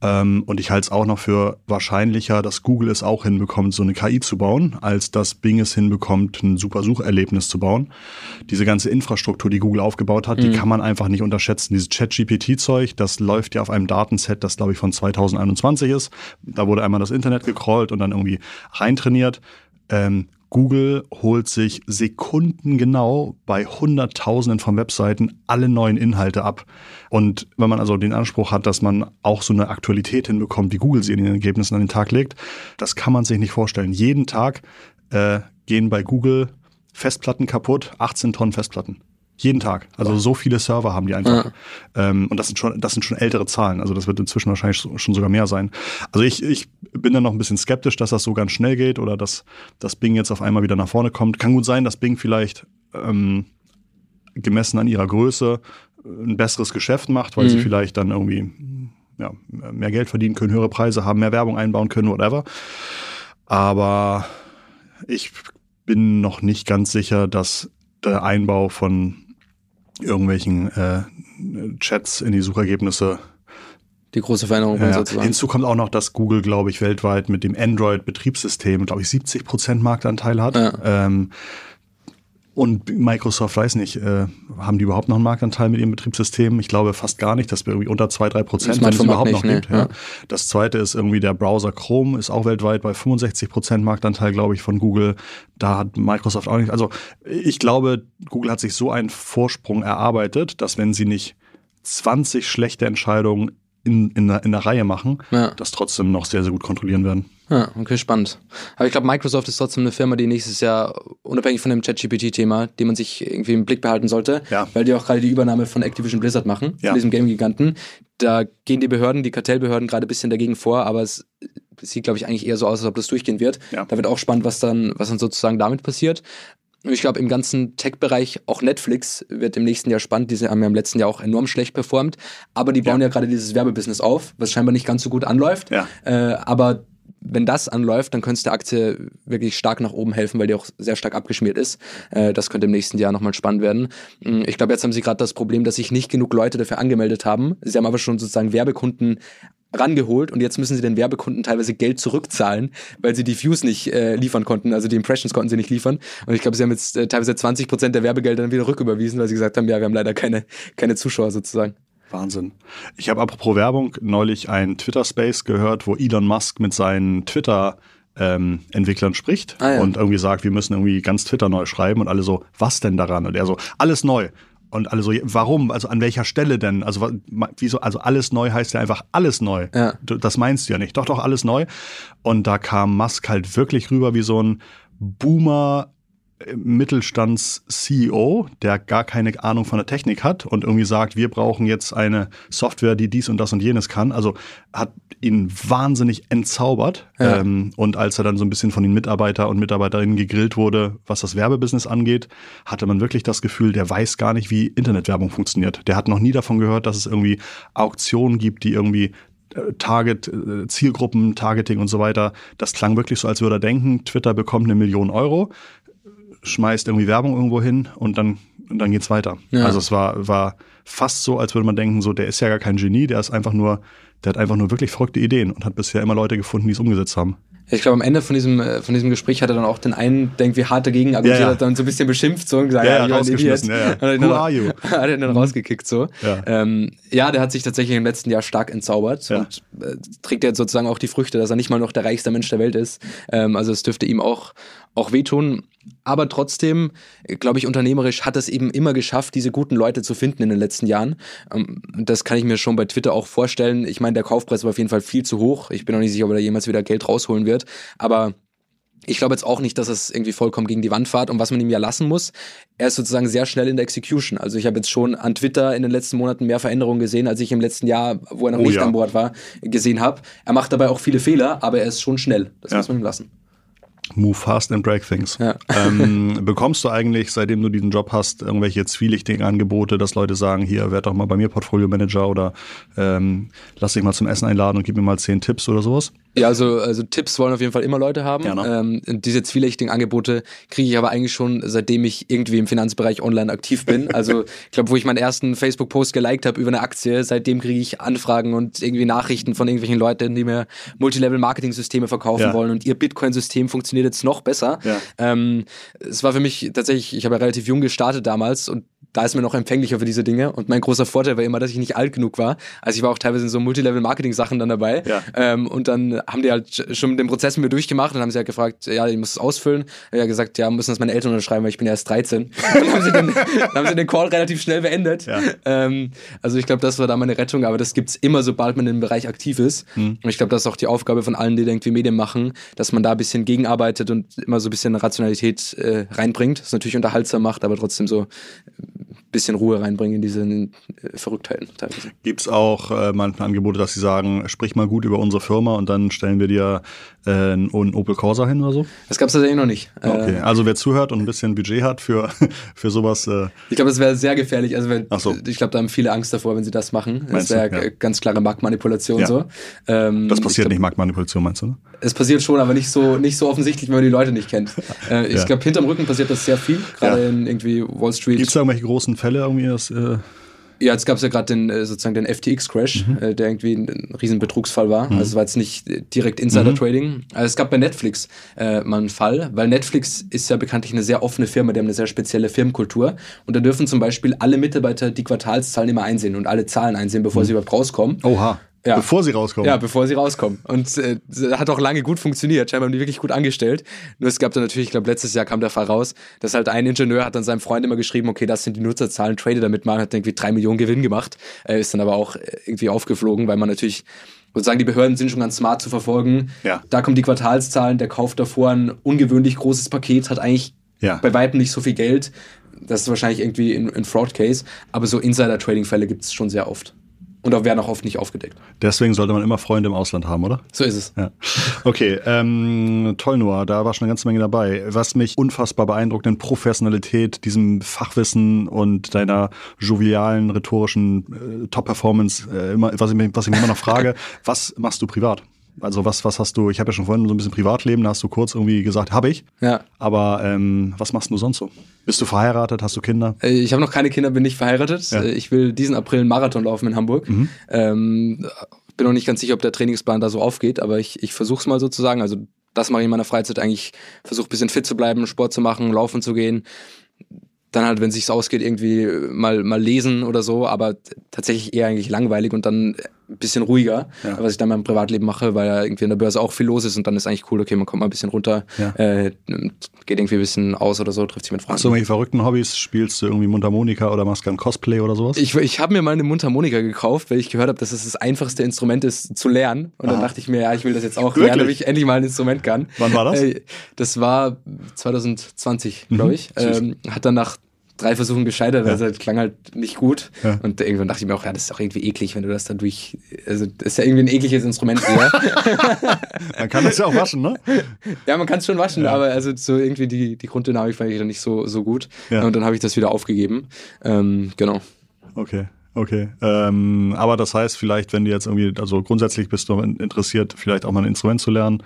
S2: Ähm, und ich halte es auch noch für wahrscheinlicher, dass Google es auch hinbekommt, so eine KI zu bauen, als dass Bing es hinbekommt, ein super Sucherlebnis zu bauen. Diese ganze Infrastruktur, die Google aufgebaut hat, mhm. die kann man einfach nicht unterschätzen. Dieses Chat-GPT-Zeug, das läuft ja auf einem Datenset, das glaube ich von 2021 ist. Da wurde einmal das Internet gecrawlt und dann irgendwie reintrainiert. Ähm, Google holt sich sekundengenau bei Hunderttausenden von Webseiten alle neuen Inhalte ab. Und wenn man also den Anspruch hat, dass man auch so eine Aktualität hinbekommt, wie Google sie in den Ergebnissen an den Tag legt, das kann man sich nicht vorstellen. Jeden Tag äh, gehen bei Google Festplatten kaputt, 18 Tonnen Festplatten. Jeden Tag. Also so viele Server haben die einfach. Ja. Ähm, und das sind schon, das sind schon ältere Zahlen. Also das wird inzwischen wahrscheinlich schon sogar mehr sein. Also ich, ich bin da noch ein bisschen skeptisch, dass das so ganz schnell geht oder dass, dass Bing jetzt auf einmal wieder nach vorne kommt. Kann gut sein, dass Bing vielleicht ähm, gemessen an ihrer Größe ein besseres Geschäft macht, weil mhm. sie vielleicht dann irgendwie ja, mehr Geld verdienen können, höhere Preise haben, mehr Werbung einbauen können, whatever. Aber ich bin noch nicht ganz sicher, dass der Einbau von irgendwelchen äh, Chats in die Suchergebnisse
S1: die große Veränderung
S2: ja, sozusagen. Hinzu kommt auch noch, dass Google, glaube ich, weltweit mit dem Android-Betriebssystem, glaube ich, 70 Prozent Marktanteil hat. Ja. Ähm, und Microsoft, weiß nicht, äh, haben die überhaupt noch einen Marktanteil mit ihrem Betriebssystem? Ich glaube fast gar nicht, dass wir irgendwie unter zwei drei Prozent, wenn es überhaupt nicht, noch ne? gibt. Ja. Das zweite ist irgendwie der Browser Chrome, ist auch weltweit bei 65 Prozent Marktanteil, glaube ich, von Google. Da hat Microsoft auch nicht. Also ich glaube, Google hat sich so einen Vorsprung erarbeitet, dass wenn sie nicht 20 schlechte Entscheidungen in, in, der, in der Reihe machen, ja. das trotzdem noch sehr, sehr gut kontrollieren werden.
S1: Ja, okay, spannend. Aber ich glaube, Microsoft ist trotzdem eine Firma, die nächstes Jahr, unabhängig von dem ChatGPT-Thema, die man sich irgendwie im Blick behalten sollte, ja. weil die auch gerade die Übernahme von Activision Blizzard machen, ja. von diesem Game-Giganten. Da gehen die Behörden, die Kartellbehörden gerade ein bisschen dagegen vor, aber es sieht, glaube ich, eigentlich eher so aus, als ob das durchgehen wird. Ja. Da wird auch spannend, was dann, was dann sozusagen damit passiert. Ich glaube, im ganzen Tech-Bereich, auch Netflix wird im nächsten Jahr spannend. Diese haben ja im letzten Jahr auch enorm schlecht performt. Aber die bauen ja, ja gerade dieses Werbebusiness auf, was scheinbar nicht ganz so gut anläuft. Ja. Äh, aber wenn das anläuft, dann könnte es der Aktie wirklich stark nach oben helfen, weil die auch sehr stark abgeschmiert ist. Äh, das könnte im nächsten Jahr nochmal spannend werden. Mm, ich glaube, jetzt haben sie gerade das Problem, dass sich nicht genug Leute dafür angemeldet haben. Sie haben aber schon sozusagen Werbekunden rangeholt und jetzt müssen sie den Werbekunden teilweise Geld zurückzahlen, weil sie die Views nicht äh, liefern konnten, also die Impressions konnten sie nicht liefern. Und ich glaube, sie haben jetzt äh, teilweise 20 Prozent der Werbegelder dann wieder rücküberwiesen, weil sie gesagt haben, ja, wir haben leider keine, keine Zuschauer sozusagen.
S2: Wahnsinn. Ich habe apropos Werbung neulich ein Twitter-Space gehört, wo Elon Musk mit seinen Twitter- ähm, Entwicklern spricht ah, ja. und irgendwie sagt, wir müssen irgendwie ganz Twitter neu schreiben und alle so, was denn daran? Und er so, alles neu. Und alle so, warum? Also an welcher Stelle denn? Also wieso? Also alles neu heißt ja einfach alles neu. Ja. Das meinst du ja nicht. Doch, doch, alles neu. Und da kam Musk halt wirklich rüber wie so ein Boomer Mittelstands-CEO, der gar keine Ahnung von der Technik hat und irgendwie sagt, wir brauchen jetzt eine Software, die dies und das und jenes kann. Also hat ihn wahnsinnig entzaubert. Ja. Ähm, und als er dann so ein bisschen von den Mitarbeiter und Mitarbeiterinnen gegrillt wurde, was das Werbebusiness angeht, hatte man wirklich das Gefühl, der weiß gar nicht, wie Internetwerbung funktioniert. Der hat noch nie davon gehört, dass es irgendwie Auktionen gibt, die irgendwie äh, Target, äh, Zielgruppen, Targeting und so weiter. Das klang wirklich so, als würde er denken, Twitter bekommt eine Million Euro schmeißt irgendwie Werbung irgendwo hin und dann, und dann geht's weiter. Ja. Also es war, war fast so, als würde man denken, so, der ist ja gar kein Genie, der ist einfach nur der hat einfach nur wirklich verrückte Ideen und hat bisher immer Leute gefunden, die es umgesetzt haben.
S1: Ich glaube, am Ende von diesem, äh, von diesem Gespräch hat er dann auch den einen, der irgendwie hart dagegen argumentiert
S2: Ja, ja.
S1: hat, dann so ein bisschen beschimpft so und gesagt,
S2: Ja, ja,
S1: ja,
S2: rausgeschmissen, ja, ja.
S1: Hat er
S2: Who are you? [LAUGHS]
S1: Hat er dann rausgekickt so.
S2: Ja.
S1: Ähm, ja, der hat sich tatsächlich im letzten Jahr stark entzaubert
S2: Ja.
S1: und äh, trägt jetzt sozusagen auch die Früchte, dass er nicht mal noch der reichste Mensch der Welt ist. Ähm, also es dürfte ihm auch, auch wehtun. Aber trotzdem, glaube ich, unternehmerisch hat es eben immer geschafft, diese guten Leute zu finden in den letzten Jahren. Ähm, das kann ich mir schon bei Twitter auch vorstellen. Ich meine, der Kaufpreis war auf jeden Fall viel zu hoch. Ich bin auch nicht sicher, ob er jemals wieder Geld rausholen wird. Aber ich glaube jetzt auch nicht, dass es irgendwie vollkommen gegen die Wand fährt. Und was man ihm ja lassen muss, er ist sozusagen sehr schnell in der Execution. Also ich habe jetzt schon an Twitter in den letzten Monaten mehr Veränderungen gesehen, als ich im letzten Jahr, wo er noch
S2: Oh
S1: nicht
S2: ja.
S1: an Bord war, gesehen habe. Er macht dabei auch viele Fehler, aber er ist schon schnell. Das
S2: Ja.
S1: muss man ihm lassen.
S2: Move fast and break things.
S1: Ja.
S2: Ähm, [LAUGHS] bekommst du eigentlich, seitdem du diesen Job hast, irgendwelche zwielichtigen Angebote, dass Leute sagen, hier, werd doch mal bei mir Portfolio Manager oder ähm, lass dich mal zum Essen einladen und gib mir mal zehn Tipps oder sowas?
S1: Ja, also, also Tipps wollen auf jeden Fall immer Leute haben.
S2: Ja, ne?
S1: ähm, diese zwielichtigen Angebote kriege ich aber eigentlich schon, seitdem ich irgendwie im Finanzbereich online aktiv bin. [LAUGHS] Also ich glaube, wo ich meinen ersten Facebook-Post geliked habe über eine Aktie, seitdem kriege ich Anfragen und irgendwie Nachrichten von irgendwelchen Leuten, die mir Multilevel-Marketing-Systeme verkaufen
S2: Ja.
S1: wollen und ihr Bitcoin-System funktioniert jetzt noch besser.
S2: Ja.
S1: Ähm, es war für mich tatsächlich, ich habe ja relativ jung gestartet damals und da ist man noch empfänglicher für diese Dinge. Und mein großer Vorteil war immer, dass ich nicht alt genug war. Also ich war auch teilweise in so Multilevel-Marketing-Sachen dann dabei.
S2: Ja.
S1: Ähm, und dann haben die halt schon den Prozess mit mir durchgemacht und haben sie halt gefragt, ja, ich muss es ausfüllen. Ich habe gesagt, ja, müssen das meine Eltern unterschreiben, weil ich bin ja erst 13. [LAUGHS] dann, haben sie den, dann haben sie den Call relativ schnell beendet.
S2: Ja.
S1: Ähm, also ich glaube, das war da meine Rettung, aber das gibt's immer, sobald man in dem Bereich aktiv ist.
S2: Hm.
S1: Und ich glaube, das ist auch die Aufgabe von allen, die irgendwie Medien machen, dass man da ein bisschen gegenarbeitet und immer so ein bisschen Rationalität äh, reinbringt. Das natürlich unterhaltsam macht, aber trotzdem so bisschen Ruhe reinbringen in diese äh, Verrücktheiten teilweise.
S2: Gibt's auch äh, manchmal Angebote, dass sie sagen, sprich mal gut über unsere Firma und dann stellen wir dir äh, einen Opel Corsa hin oder so?
S1: Das gab's tatsächlich noch nicht.
S2: Okay,
S1: Äh,
S2: also wer zuhört und ein bisschen Budget hat für, [LAUGHS] für sowas, äh,
S1: ich glaube, das wäre sehr gefährlich. Also wenn,
S2: so.
S1: ich glaube, da haben viele Angst davor, wenn sie das machen. Das
S2: Meinst
S1: wäre
S2: Ja.
S1: ganz klare Marktmanipulation
S2: Ja.
S1: so. Ähm,
S2: das passiert
S1: glaub,
S2: nicht, Marktmanipulation meinst du? Ne?
S1: Es passiert schon, aber nicht so, nicht so offensichtlich, wenn man die Leute nicht kennt. [LAUGHS] Äh, ich
S2: Ja.
S1: glaube, hinterm Rücken passiert das sehr viel, gerade in irgendwie Wall Street.
S2: Gibt's da irgendwelche großen Fälle irgendwie? Das, äh,
S1: Ja, jetzt gab es ja gerade den äh, sozusagen den FTX-Crash,
S2: Mhm.
S1: äh, der irgendwie ein, riesen Betrugsfall war. Also es war jetzt nicht äh, direkt Insider-Trading. Also es gab bei Netflix äh, mal einen Fall, weil Netflix ist ja bekanntlich eine sehr offene Firma, die haben eine sehr spezielle Firmenkultur. Und da dürfen zum Beispiel alle Mitarbeiter die Quartalszahlen immer einsehen und alle Zahlen einsehen, bevor sie überhaupt rauskommen.
S2: oha,
S1: Ja.
S2: bevor sie rauskommen.
S1: Ja, bevor sie rauskommen. Und äh, hat auch lange gut funktioniert. Scheinbar haben die wirklich gut angestellt. Nur es gab dann natürlich, ich glaube, letztes Jahr kam der Fall raus, dass halt ein Ingenieur hat dann seinem Freund immer geschrieben, okay, das sind die Nutzerzahlen, trade damit mal, hat irgendwie drei Millionen Gewinn gemacht, äh, ist dann aber auch äh, irgendwie aufgeflogen, weil man natürlich sozusagen die Behörden sind schon ganz smart zu verfolgen.
S2: Ja.
S1: Da kommen die Quartalszahlen, der kauft davor ein ungewöhnlich großes Paket, hat eigentlich
S2: Ja.
S1: bei weitem nicht so viel Geld. Das ist wahrscheinlich irgendwie ein, ein Fraud-Case, aber so Insider-Trading-Fälle gibt es schon sehr oft. Und auch werden auch oft nicht aufgedeckt.
S2: Deswegen sollte man immer Freunde im Ausland haben, oder?
S1: So ist es.
S2: Ja. Okay, ähm, toll, Noah, da war schon eine ganze Menge dabei. Was mich unfassbar beeindruckt in Professionalität, diesem Fachwissen und deiner jovialen, rhetorischen äh, Top-Performance, äh, immer, was, ich, was ich mich immer noch frage, [LAUGHS] was machst du privat? Also was, was hast du, ich habe ja schon vorhin so ein bisschen Privatleben, da hast du kurz irgendwie gesagt, habe ich.
S1: Ja.
S2: Aber ähm, was machst du sonst so? Bist du verheiratet, hast du Kinder?
S1: Äh, Ich habe noch keine Kinder, bin nicht verheiratet.
S2: Ja. Mhm.
S1: Äh, Ich will diesen April einen Marathon laufen in Hamburg. Ähm, bin noch nicht ganz sicher, ob der Trainingsplan da so aufgeht, aber ich, ich versuche es mal sozusagen. Also das mache ich in meiner Freizeit eigentlich. Versuche ein bisschen fit zu bleiben, Sport zu machen, laufen zu gehen. Dann halt, wenn sich's ausgeht, irgendwie mal, mal lesen oder so, aber tatsächlich eher eigentlich langweilig und dann ein bisschen ruhiger,
S2: Ja.
S1: was ich dann in meinem Privatleben mache, weil ja irgendwie in der Börse auch viel los ist und dann ist eigentlich cool, okay, man kommt mal ein bisschen runter,
S2: Ja.
S1: äh, geht irgendwie ein bisschen aus oder so, trifft sich mit Freunden.
S2: Hast du irgendwelche verrückten Hobbys? Spielst du irgendwie Mundharmonika oder machst gern Cosplay oder sowas?
S1: Ich, ich habe mir mal eine Mundharmonika gekauft, weil ich gehört habe, dass es das einfachste Instrument ist zu lernen. Und dann
S2: Aha.
S1: dachte ich mir, ja, ich will das jetzt auch
S2: Wirklich?
S1: lernen, damit ich endlich mal ein Instrument kann.
S2: Wann war das?
S1: Äh, das war 2020, glaube ich.
S2: süß.
S1: Ähm, hat dann nach drei Versuchen gescheitert,
S2: Ja.
S1: also das klang halt nicht gut.
S2: Ja.
S1: Und irgendwann dachte ich mir auch, ja, das ist doch irgendwie eklig, wenn du das dann durch. Also, das ist ja irgendwie ein ekliges Instrument. [LAUGHS]
S2: Man kann das ja auch waschen, ne?
S1: ja, man kann es schon waschen,
S2: Ja.
S1: aber also so irgendwie die, die Grunddynamik fand ich dann nicht so, so gut. Und dann habe ich das wieder aufgegeben. Ähm, genau.
S2: Okay, okay. Ähm, aber das heißt, vielleicht, wenn du jetzt irgendwie, also grundsätzlich bist du interessiert, vielleicht auch mal ein Instrument zu lernen.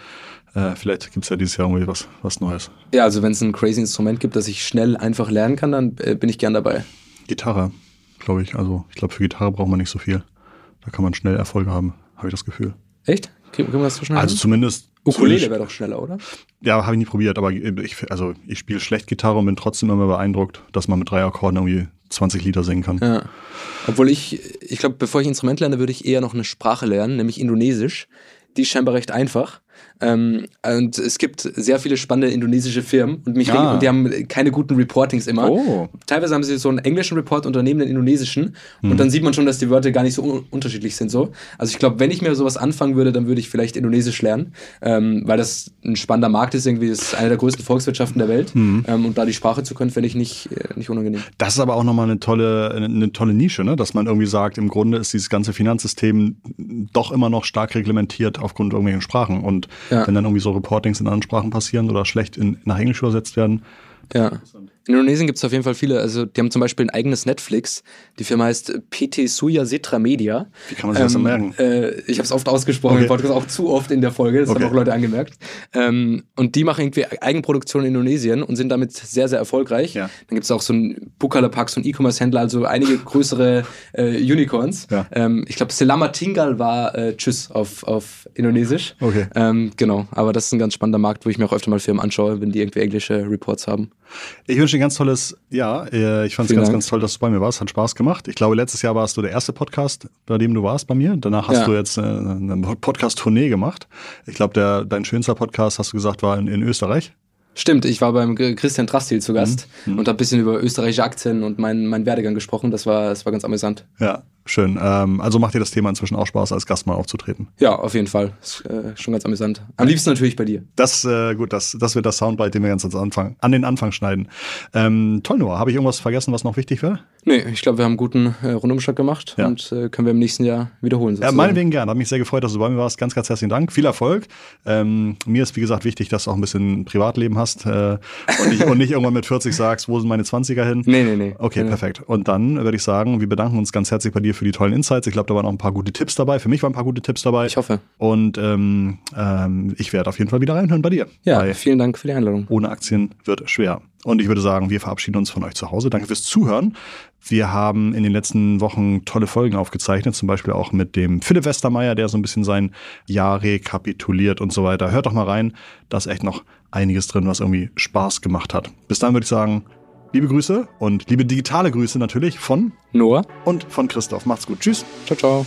S2: Äh, vielleicht gibt's ja dieses Jahr irgendwie was, was Neues.
S1: Ja, also wenn es ein crazy Instrument gibt, das ich schnell einfach lernen kann, dann äh, bin ich gern dabei.
S2: Gitarre, glaube ich. Also ich glaube, für Gitarre braucht man nicht so viel. Da kann man schnell Erfolge haben. habe ich das Gefühl.
S1: Echt? Kriegen wir das so schnell?
S2: Also
S1: hin?
S2: zumindest.
S1: Ukulele wäre doch schneller, oder?
S2: Ja, habe ich nie probiert, aber ich, also ich spiele schlecht Gitarre und bin trotzdem immer beeindruckt, dass man mit drei Akkorden irgendwie 20 Lieder singen kann.
S1: Ja. Obwohl ich, ich glaube, bevor ich Instrument lerne, würde ich eher noch eine Sprache lernen, nämlich Indonesisch. Die ist scheinbar recht einfach. Ähm, und es gibt sehr viele spannende indonesische Firmen und mich
S2: Ah.
S1: und die haben keine guten Reportings immer.
S2: Oh.
S1: Teilweise haben sie so einen englischen Report und daneben den indonesischen
S2: Mhm.
S1: und dann sieht man schon, dass die Wörter gar nicht so un unterschiedlich sind so. Also ich glaube, wenn ich mir sowas anfangen würde, dann würde ich vielleicht Indonesisch lernen, ähm, weil das ein spannender Markt ist irgendwie, das ist eine der größten Volkswirtschaften der Welt
S2: Mhm.
S1: ähm, und da die Sprache zu können, finde ich nicht, äh, nicht unangenehm.
S2: Das ist aber auch nochmal eine tolle, eine, eine tolle Nische, ne? dass man irgendwie sagt, im Grunde ist dieses ganze Finanzsystem doch immer noch stark reglementiert aufgrund irgendwelchen Sprachen. Und
S1: Ja.
S2: wenn dann irgendwie so Reportings in anderen Sprachen passieren oder schlecht in, nach Englisch übersetzt werden,
S1: Ja. In Indonesien gibt es auf jeden Fall viele, also die haben zum Beispiel ein eigenes Netflix. Die Firma heißt PT Suya Setra Media.
S2: Wie kann man sich das denn merken?
S1: Äh, ich habe es oft ausgesprochen
S2: Okay.
S1: im Podcast, auch zu oft in der Folge, das
S2: Okay.
S1: haben auch Leute angemerkt. Ähm, und die machen irgendwie Eigenproduktion in Indonesien und sind damit sehr, sehr erfolgreich.
S2: Ja.
S1: Dann gibt es auch so ein Bukalapak, so ein E-Commerce-Händler, also einige [LAUGHS] größere äh, Unicorns.
S2: Ja.
S1: Ähm, ich glaube, Selamat Tinggal war äh, Tschüss auf, auf Indonesisch.
S2: Okay.
S1: Ähm, genau, aber das ist ein ganz spannender Markt, wo ich mir auch öfter mal Firmen anschaue, wenn die irgendwie englische Reports haben.
S2: Ich wünsche dir ein ganz tolles, ja, äh, ich fand es ganz,
S1: Dank.
S2: ganz toll, dass du bei mir warst. Hat Spaß gemacht. Ich glaube, letztes Jahr warst du der erste Podcast, bei dem du warst bei mir. Danach hast
S1: Ja.
S2: du jetzt äh, eine Podcast-Tournee gemacht. Ich glaube, der dein schönster Podcast, hast du gesagt, war in, in Österreich.
S1: Stimmt, ich war beim Christian Drastil zu Gast
S2: Mhm.
S1: und habe ein bisschen über österreichische Aktien und meinen mein Werdegang gesprochen. Das war, das war ganz amüsant.
S2: Ja, schön. Ähm, also macht dir das Thema inzwischen auch Spaß, als Gast mal aufzutreten.
S1: Ja, auf jeden Fall. Ist, äh, schon ganz amüsant. Am liebsten natürlich bei dir.
S2: Das, äh, gut, das, das wird das Soundbite, den wir ganz ans Anfang, an den Anfang schneiden. Ähm, toll, Noah. Habe ich irgendwas vergessen, was noch wichtig wäre?
S1: Nee, ich glaube, wir haben einen guten äh, Rundumschlag gemacht
S2: Ja.
S1: und äh, können wir im nächsten Jahr wiederholen.
S2: Ja, meinetwegen gern. Hat mich sehr gefreut, dass du bei mir warst. Ganz, ganz herzlichen Dank. Viel Erfolg. Ähm, mir ist, wie gesagt, wichtig, dass du auch ein bisschen Privatleben hast äh, und, nicht, und nicht irgendwann mit 40 sagst, wo sind meine 20er hin?
S1: Nee, nee, nee.
S2: Okay,
S1: nee.
S2: perfekt. Und dann würde ich sagen, wir bedanken uns ganz herzlich bei dir für die tollen Insights. Ich glaube, da waren auch ein paar gute Tipps dabei. Für mich waren ein paar gute Tipps dabei.
S1: Ich hoffe.
S2: Und ähm, ähm, ich werde auf jeden Fall wieder reinhören bei dir.
S1: Ja,
S2: Bei
S1: vielen Dank für die Einladung.
S2: ohne Aktien wird schwer. Und ich würde sagen, wir verabschieden uns von euch zu Hause. Danke fürs Zuhören. Wir haben in den letzten Wochen tolle Folgen aufgezeichnet, zum Beispiel auch mit dem Philipp Westermeier, der so ein bisschen sein Jahr rekapituliert und so weiter. Hört doch mal rein. Da ist echt noch einiges drin, was irgendwie Spaß gemacht hat. Bis dann würde ich sagen, liebe Grüße und liebe digitale Grüße natürlich von
S1: Noah,
S2: und von Christoph. Macht's gut. Tschüss.
S1: ciao, ciao.